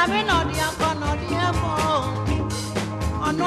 nyame na ɔde akɔ na ɔde ɛmɔ ɔno.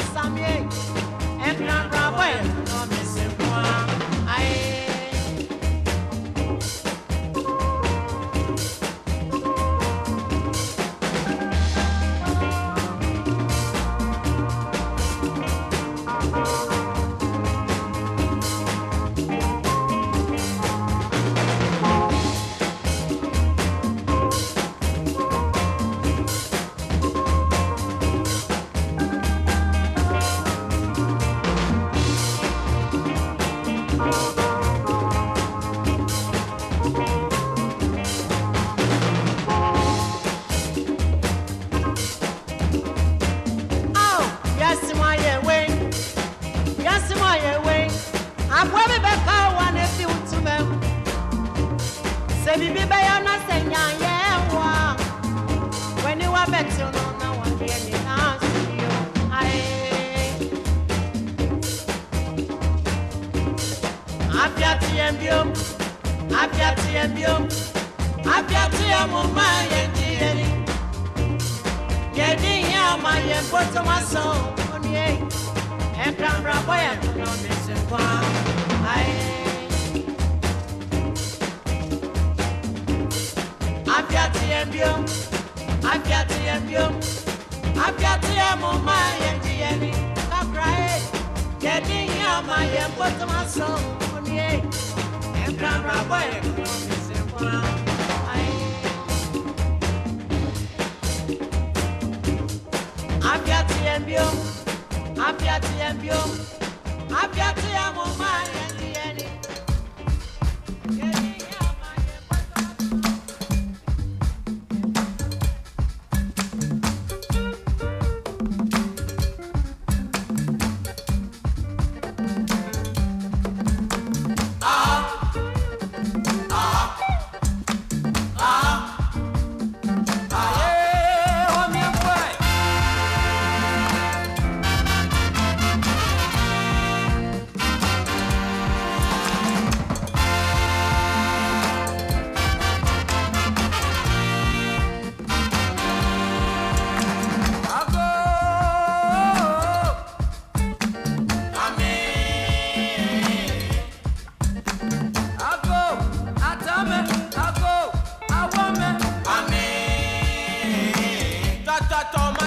that on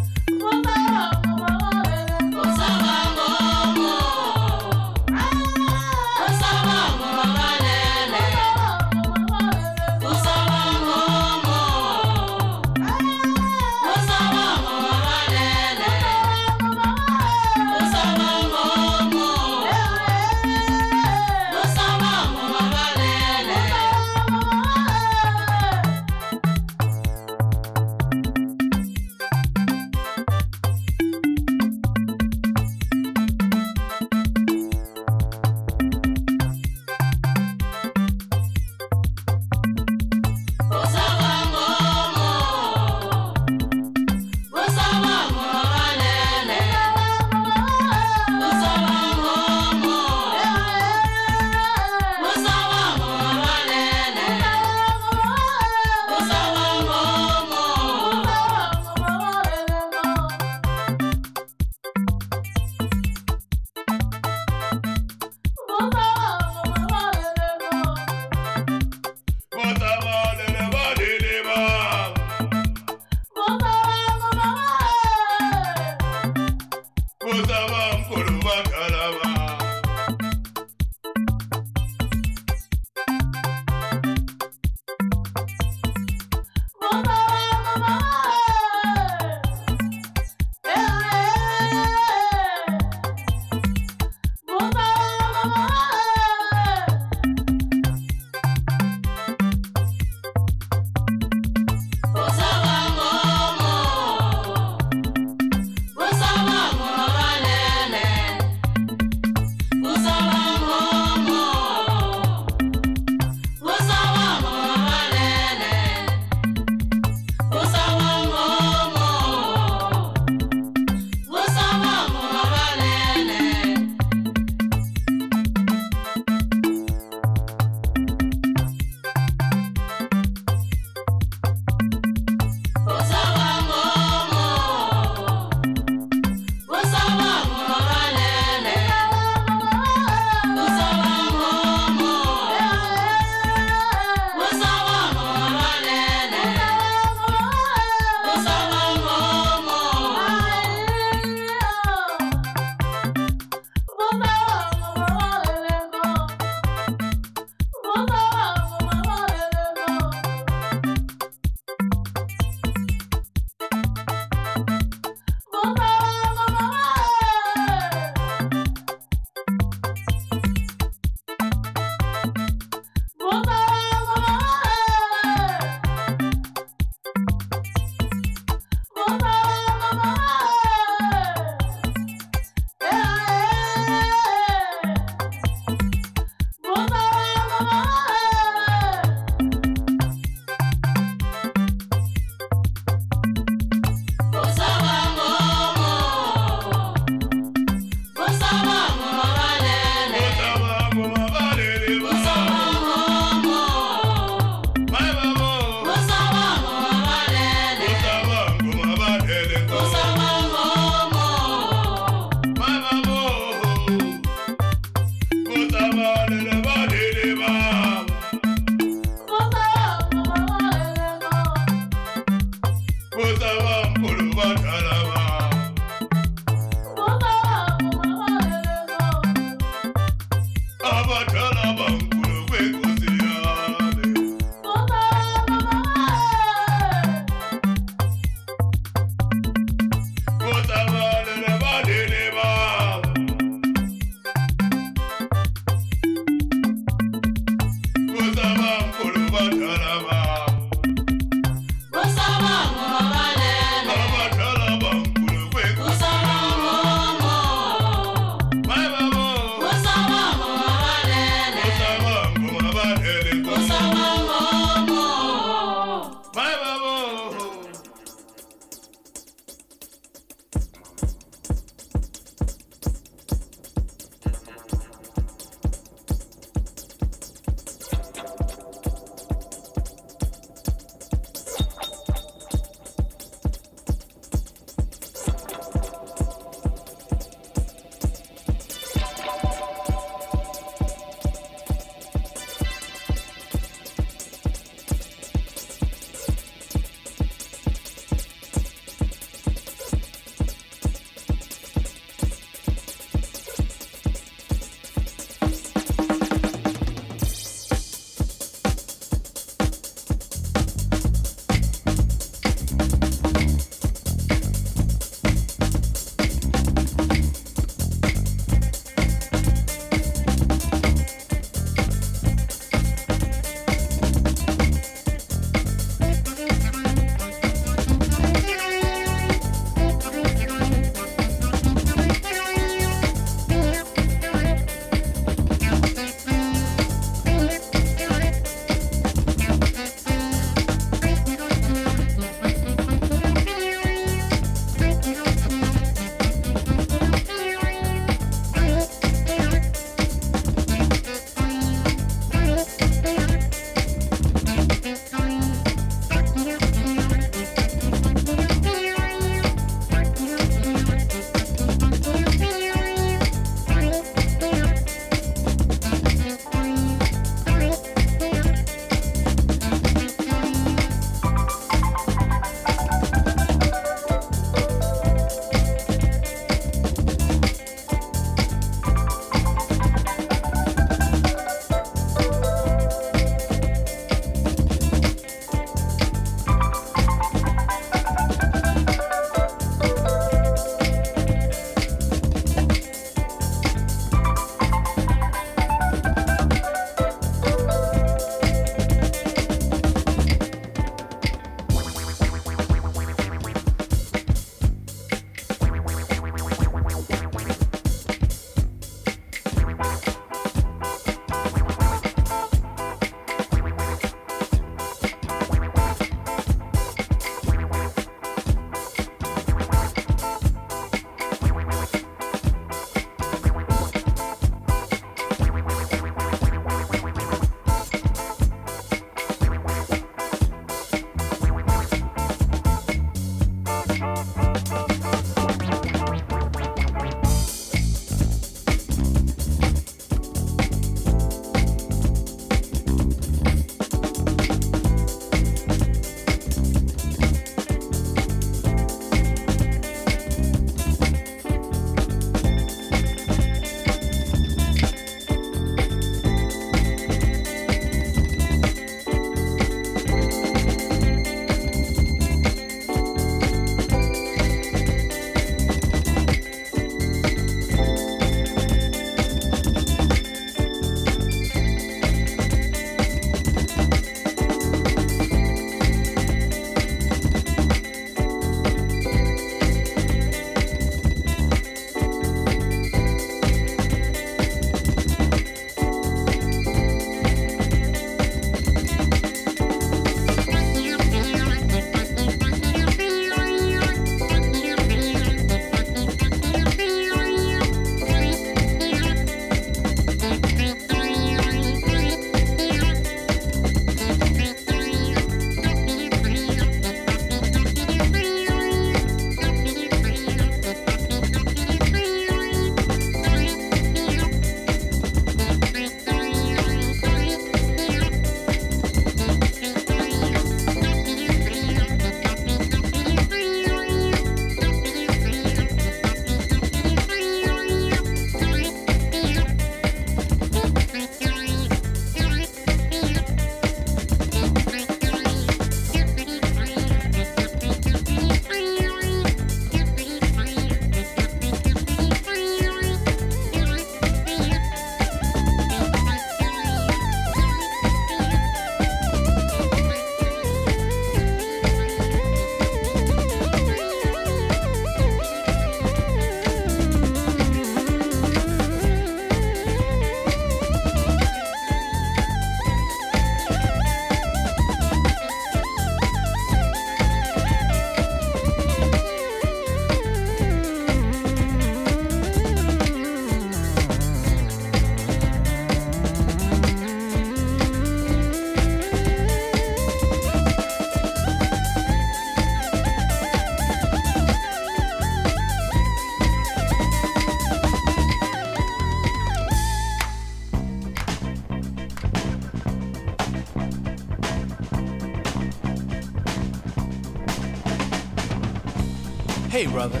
Hey, brother.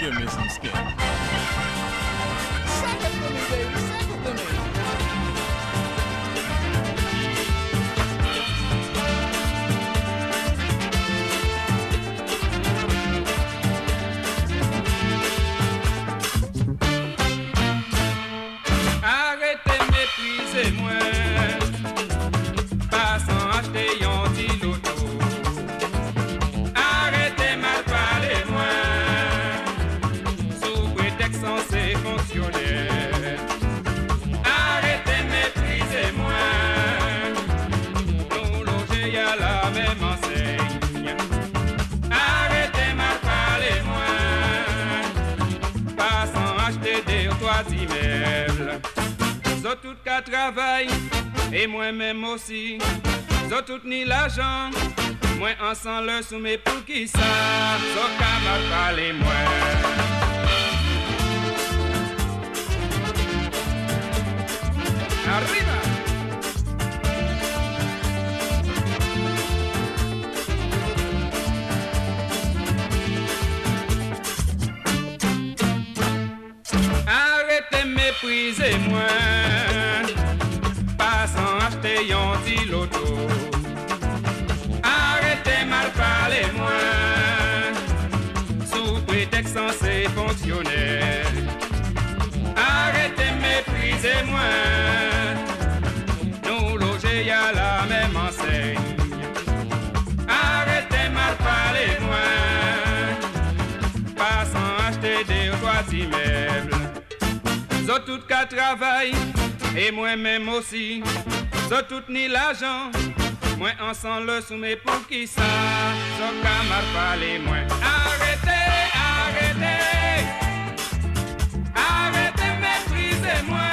give me some skin. Mas o meu porque sabe, só camarcale moé. si So tout ni l'argent Mwen ansan le soume pou ki sa. So kamar pale mwen. Arrete, arrete. Arrete, metrize mwen.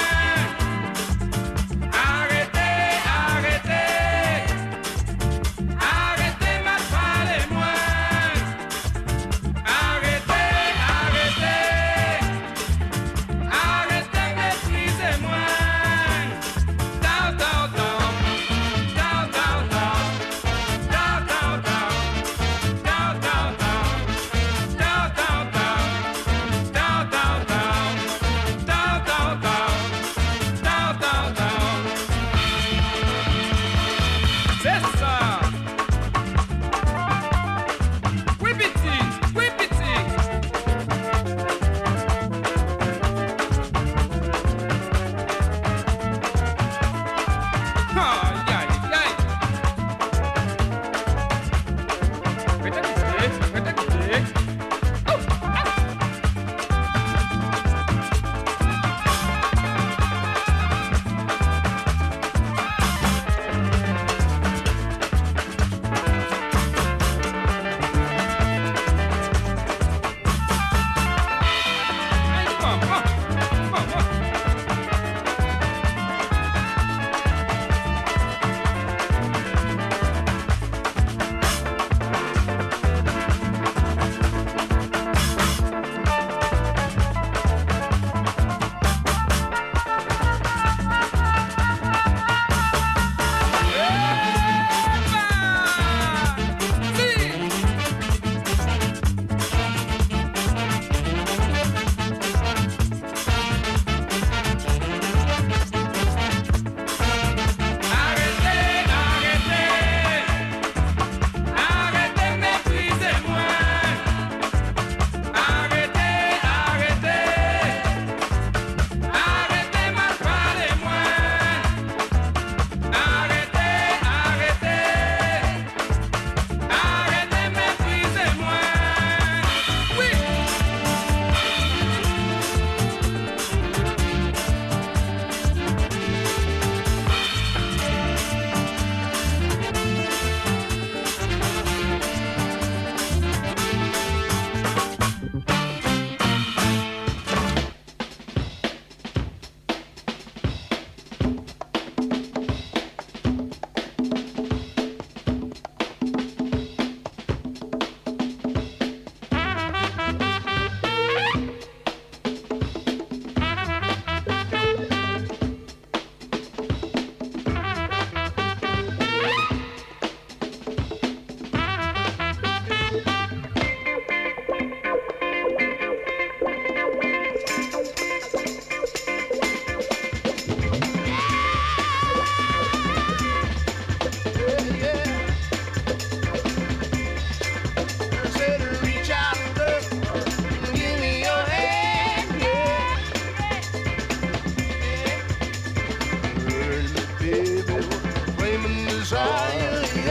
baby, flaming desire.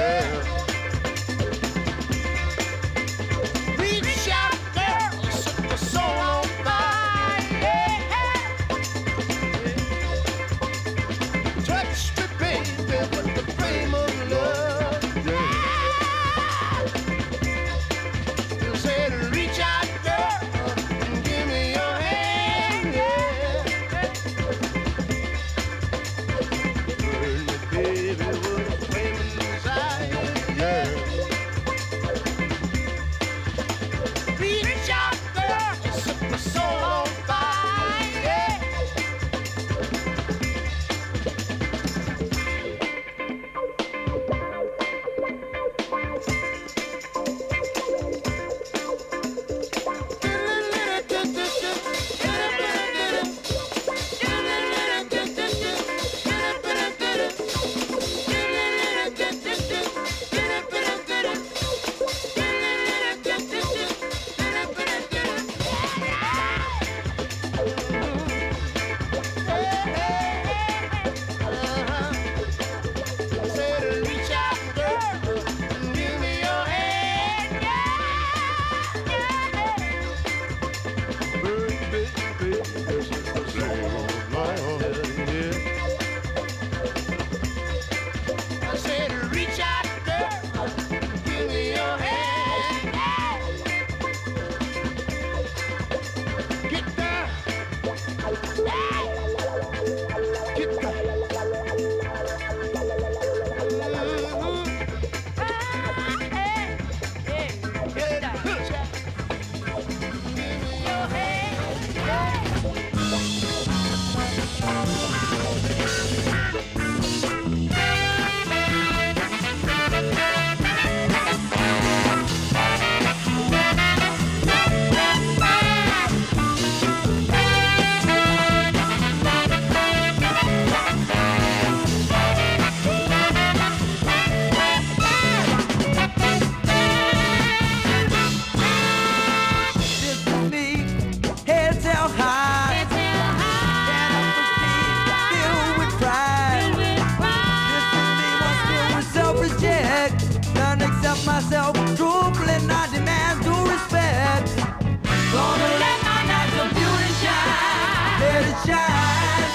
sunshine.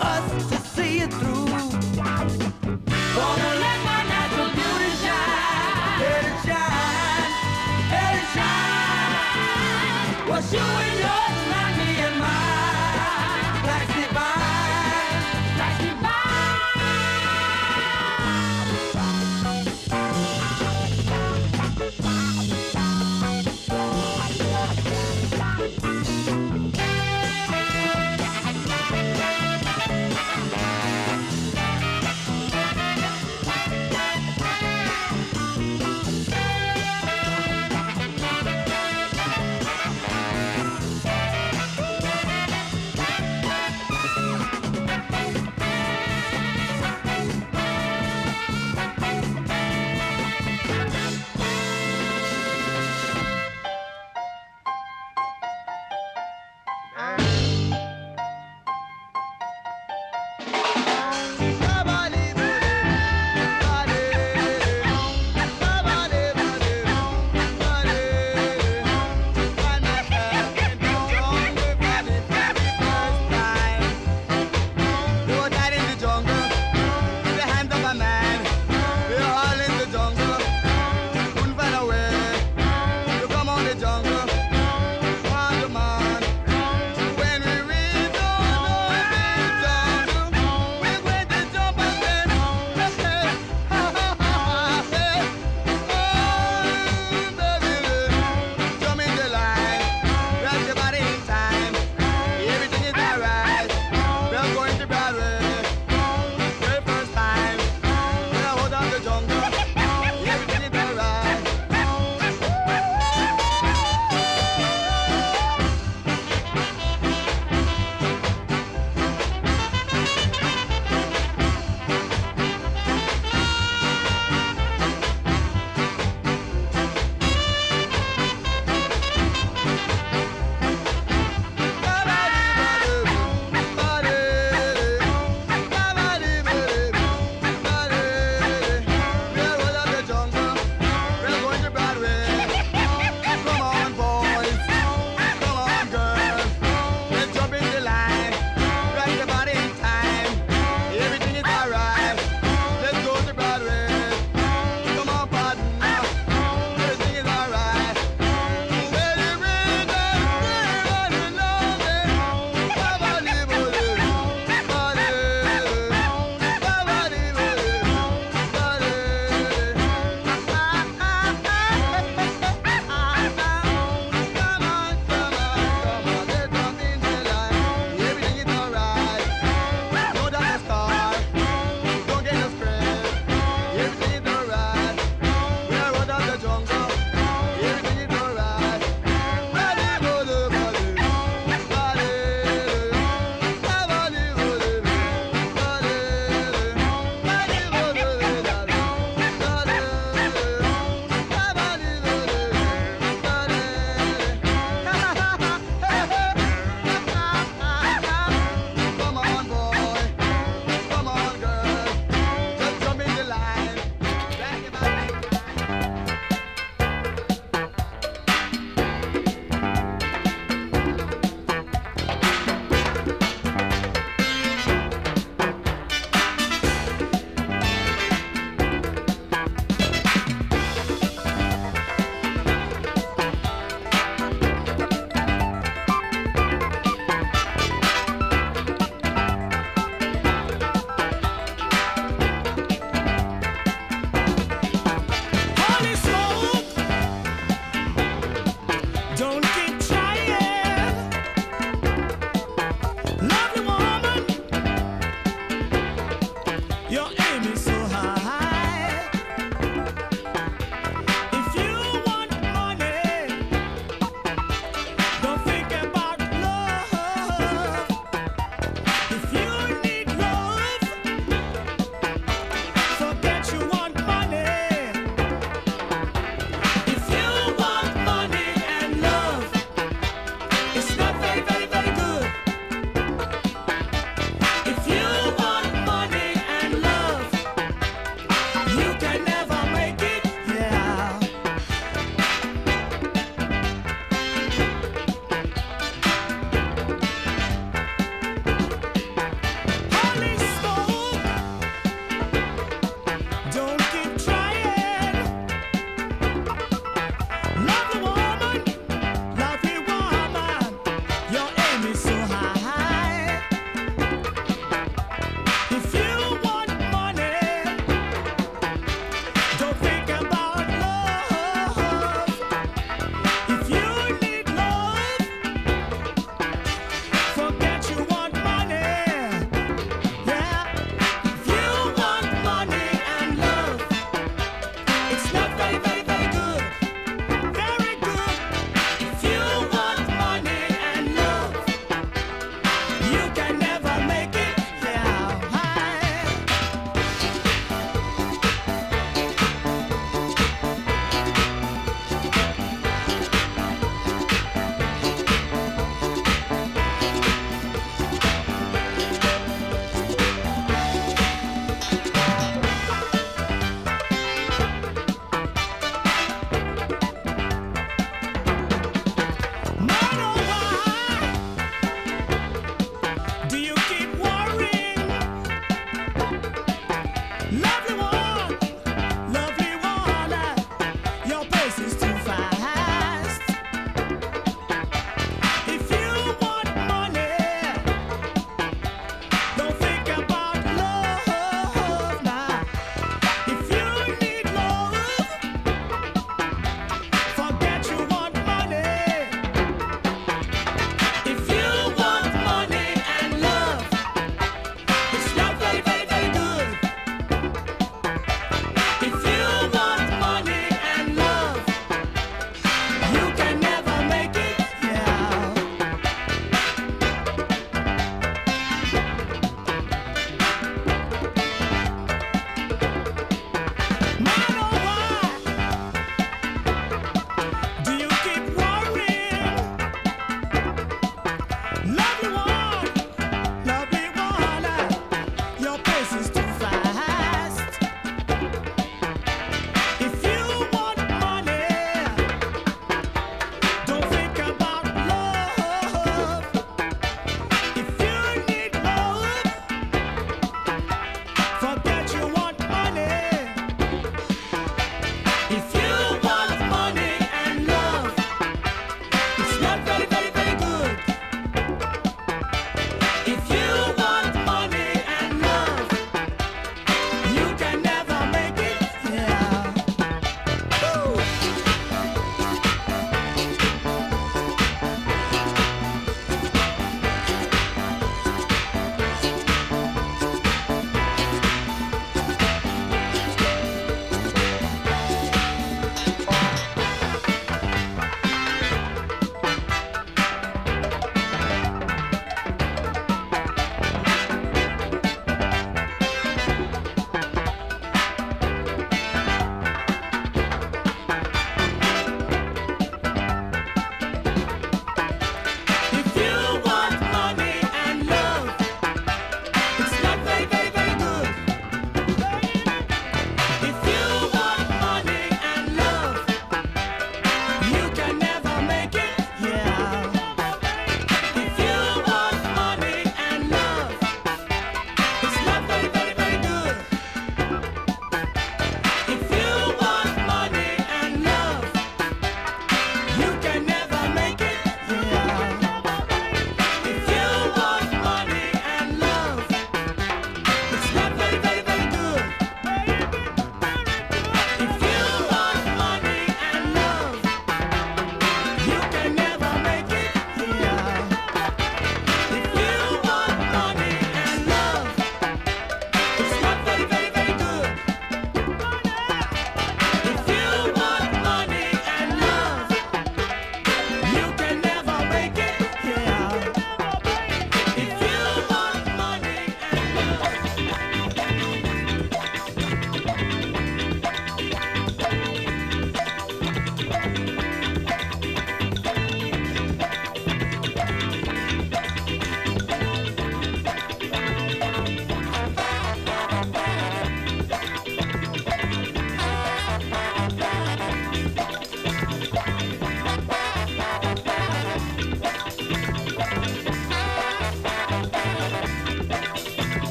Us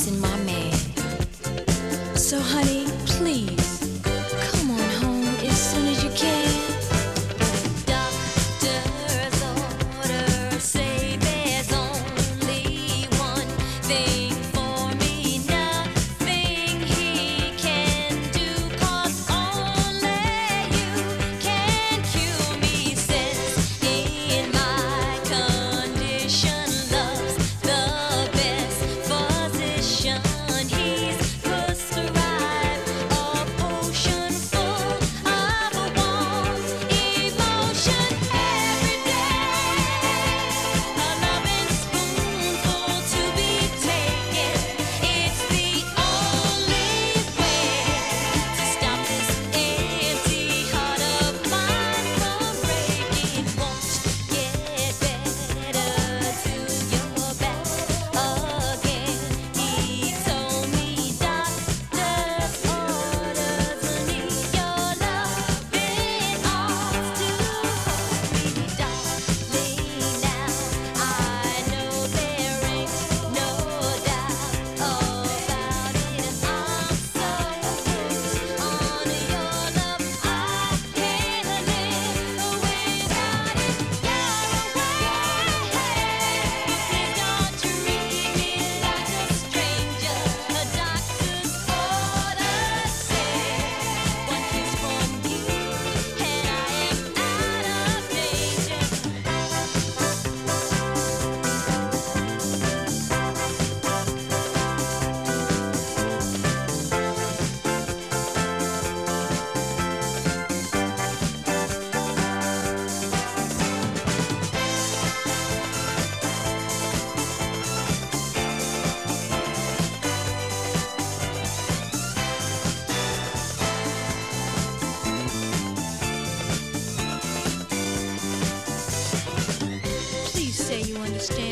missing my Exchange.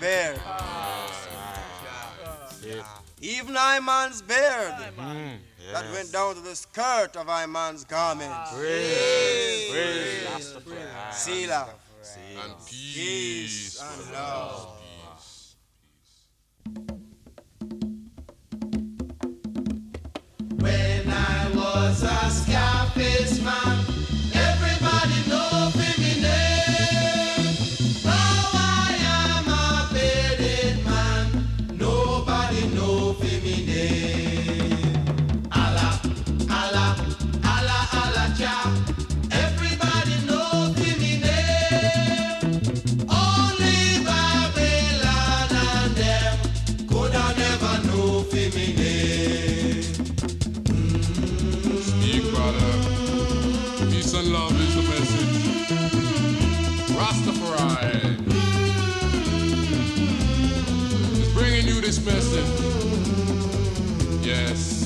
Beard. Even Iman's beard that went down to the skirt of Iman's garment. Praise, praise, Selah. And peace and love. When I was a Scarface man. Yes.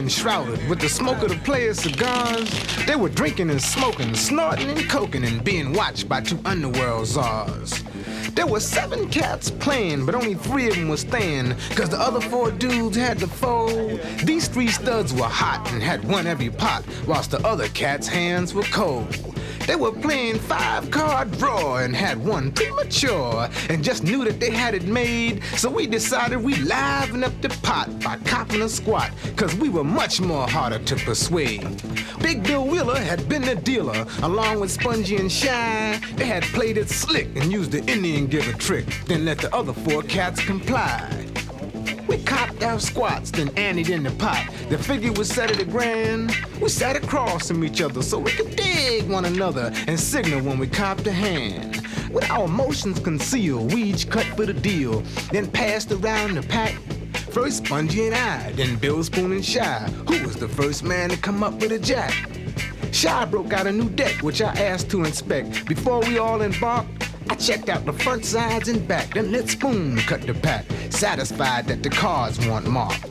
Enshrouded with the smoke of the players' cigars. They were drinking and smoking, snorting and coking, and being watched by two underworld czars. There were seven cats playing, but only three of them were staying, cause the other four dudes had to fold. These three studs were hot and had won every pot, whilst the other cats' hands were cold. They were playing five card draw and had won premature and just knew that they had it made. So we decided we'd liven up the pot by copping a squat, cause we were much more harder to persuade. Big Bill Wheeler had been the dealer, along with Spongy and Shy. They had played it slick and used the Indian giver trick, then let the other four cats comply. We copped our squats, then anteed in the pot. The figure was set at a grand. We sat across from each other so we could dig one another and signal when we copped a hand. With our motions concealed, we each cut for the deal, then passed around the pack. First Spongy and I, then Bill Spoon and Shy, who was the first man to come up with a jack. Shy broke out a new deck, which I asked to inspect. Before we all embarked, I checked out the front, sides, and back, then let Spoon cut the pack, satisfied that the cards weren't marked.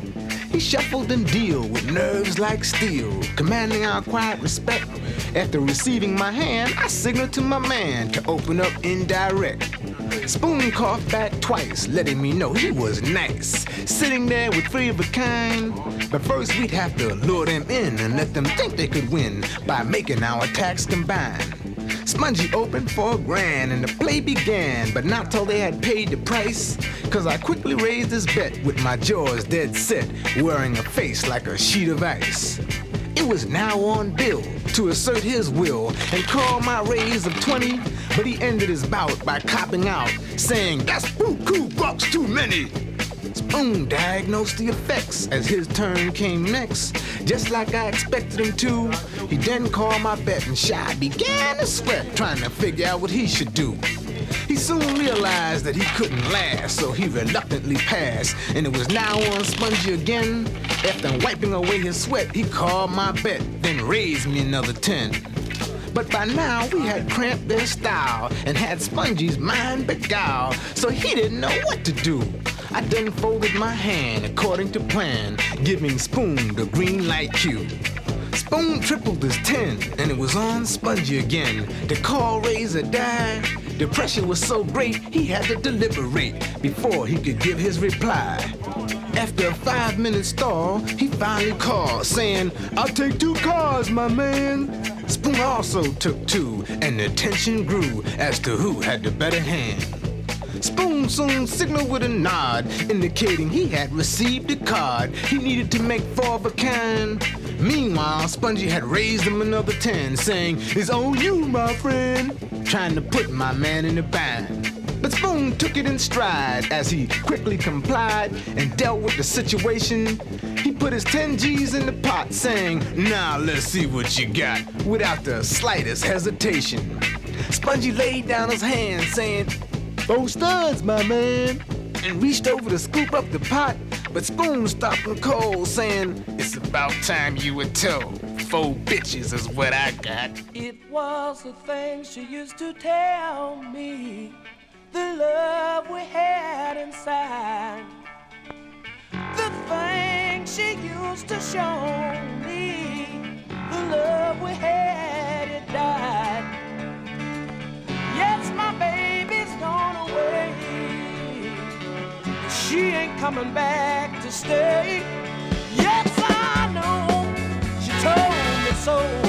He shuffled and deal with nerves like steel, commanding our quiet respect. After receiving my hand, I signaled to my man to open up indirect. Spoon coughed back twice, letting me know he was nice. Sitting there with three of a kind. But first, we'd have to lure them in and let them think they could win by making our attacks combine. Spongy opened for a grand and the play began, but not till they had paid the price. Cause I quickly raised his bet with my jaws dead set, wearing a face like a sheet of ice. It was now on Bill to assert his will and call my raise of 20, but he ended his bout by copping out, saying, That's buku bucks too many. Spoon diagnosed the effects as his turn came next. Just like I expected him to, he then called my bet and Shy began to sweat, trying to figure out what he should do. He soon realized that he couldn't last, so he reluctantly passed, and it was now on Spongy again. After wiping away his sweat, he called my bet, then raised me another 10. But by now we had cramped their style and had Spongy's mind beguiled, so he didn't know what to do. I then folded my hand according to plan, giving Spoon the green light cue. Spoon tripled his 10, and it was on Spongy again. The call razor died. The pressure was so great, he had to deliberate before he could give his reply. After a five minute stall, he finally called, saying, I'll take two cars, my man. Spoon also took two, and the tension grew as to who had the better hand. Spoon soon signaled with a nod, indicating he had received a card. He needed to make four of a kind. Meanwhile, Spongy had raised him another ten, saying, It's on you, my friend, trying to put my man in a bind. But Spoon took it in stride as he quickly complied and dealt with the situation. He put his 10 G's in the pot, saying, Now let's see what you got, without the slightest hesitation. Spongy laid down his hand, saying, Four studs, my man, and reached over to scoop up the pot. But Spoon stopped him cold, saying, It's about time you were told. Four bitches is what I got. It was the things she used to tell me, the love we had inside. The thing she used to show me, the love we had, it died. Yes, my baby's gone away. She ain't coming back to stay. Yes, I know. She told me so.